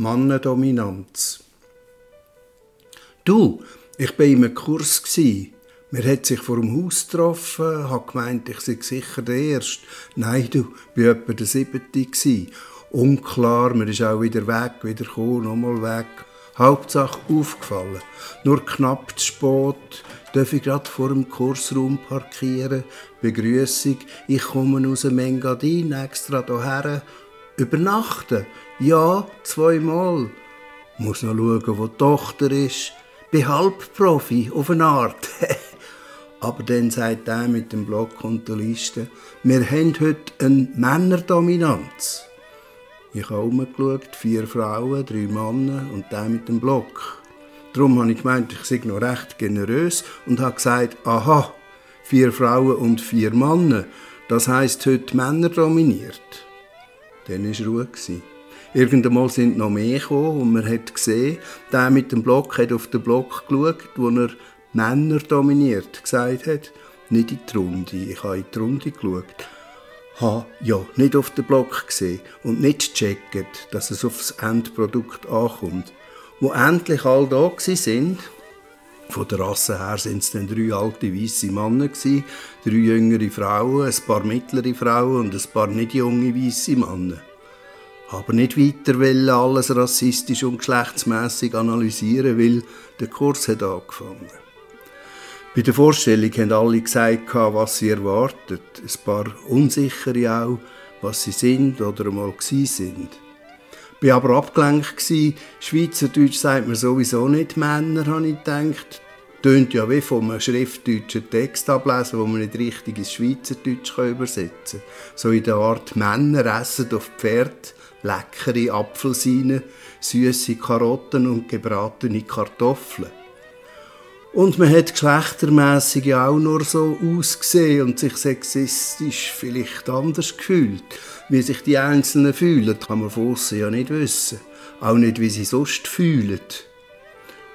Mannendominanz. Du, ich war in einem Kurs. Man hat sich vor dem Haus getroffen, hat gemeint, ich sei sicher der Erste. Nein, du, ich war etwa der Siebte. Unklar, man ist auch wieder weg, wieder gekommen, nochmal weg. Hauptsache aufgefallen. Nur knapp zu spät, darf ich gerade vor dem Kursraum parkieren. Begrüßung, ich komme aus dem Engadin extra hierher. Übernachten? Ja, zweimal. Muss noch schauen, wo die Tochter ist. Bin Halbprofi, auf eine Art. Aber dann sagt er mit dem Block und der Liste, wir haben heute eine Männerdominanz. Ich habe umgeschaut, vier Frauen, drei Männer und der mit dem Block. Darum habe ich gemeint, ich sei noch recht generös und habe gesagt, aha, vier Frauen und vier Männer, das heisst heute Männer dominiert. Dann war Ruhe. Irgendeinmal sind noch mehr gekommen und man hat gesehen, der mit dem Block hat auf den Block geschaut, wo er Männer dominiert gesagt hat. Nicht in die Runde. Ich habe in die Runde geschaut. Habe ja nicht auf den Block gesehen und nicht gecheckt, dass es aufs Endprodukt ankommt. Wo endlich all da sind, von der Rasse her sind es dann drei alte weiße Männer drei jüngere Frauen, ein paar mittlere Frauen und ein paar nicht junge weiße Männer aber nicht weiter wollen alles rassistisch und geschlechtsmässig analysieren, weil der Kurs hat angefangen. Bei der Vorstellung haben alle gesagt, was sie erwartet. Ein paar Unsichere auch, was sie sind oder einmal sind. War aber abgelenkt. Schweizerdeutsch sagt man sowieso nicht Männer, habe ich gedacht. Tönt ja wie von einem schriftdeutschen Text ablesen, wo man nicht richtig ins Schweizerdeutsch übersetzen kann. So in der Art Männer essen auf Pferd leckere Apfelsinen, süße Karotten und gebratene Kartoffeln. Und man hat geschlechtermässig auch nur so ausgesehen und sich sexistisch vielleicht anders gefühlt. Wie sich die Einzelnen fühlen, kann man von ja nicht wissen. Auch nicht, wie sie sonst fühlen.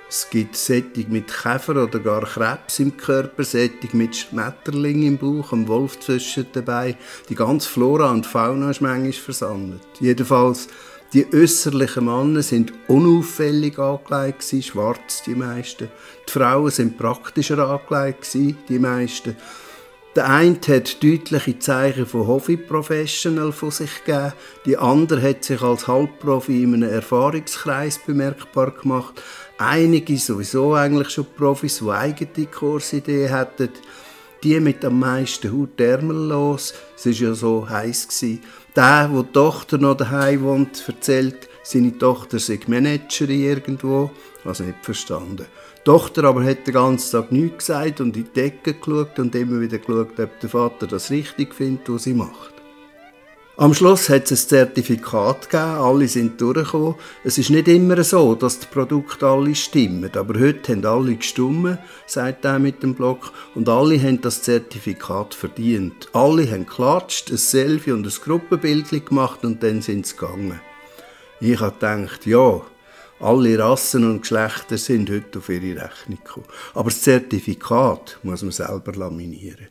Es gibt Sättig mit Käfer oder gar Krebs im Körper, Sättig mit Schmetterling im Bauch, einem Wolf zwischen dabei. Die ganze Flora und Fauna ist manchmal versammelt. Jedenfalls, die äußerlichen Männer sind unauffällig angelegt, schwarz die meisten. Die Frauen sind praktischer angelegt, die meisten. Der eine hat deutliche Zeichen von Hobby-Professional von sich gegeben, die andere hat sich als Halbprofi in einem Erfahrungskreis bemerkbar gemacht. Einige sowieso eigentlich schon Profis, die eigene Kursideen hatten. Die mit am meisten Haut los. Es war ja so heiß. Der, wo die Tochter noch daheim wohnt, erzählt, seine Tochter sei Managerin irgendwo. Also nicht verstanden. Die Tochter aber hat den ganzen Tag nichts gesagt und in die Decke geschaut und immer wieder geschaut, ob der Vater das richtig findet, was sie macht. Am Schluss hat es ein Zertifikat gegeben, alle sind durchgekommen. Es ist nicht immer so, dass die Produkte alle stimmen, aber heute haben alle gestimmt, sagt er mit dem Blog, und alle haben das Zertifikat verdient. Alle haben geklatscht, ein Selfie und ein Gruppenbild gemacht und dann sind sie gegangen. Ich habe gedacht, ja, alle Rassen und Geschlechter sind heute auf ihre Rechnung gekommen. Aber das Zertifikat muss man selber laminieren.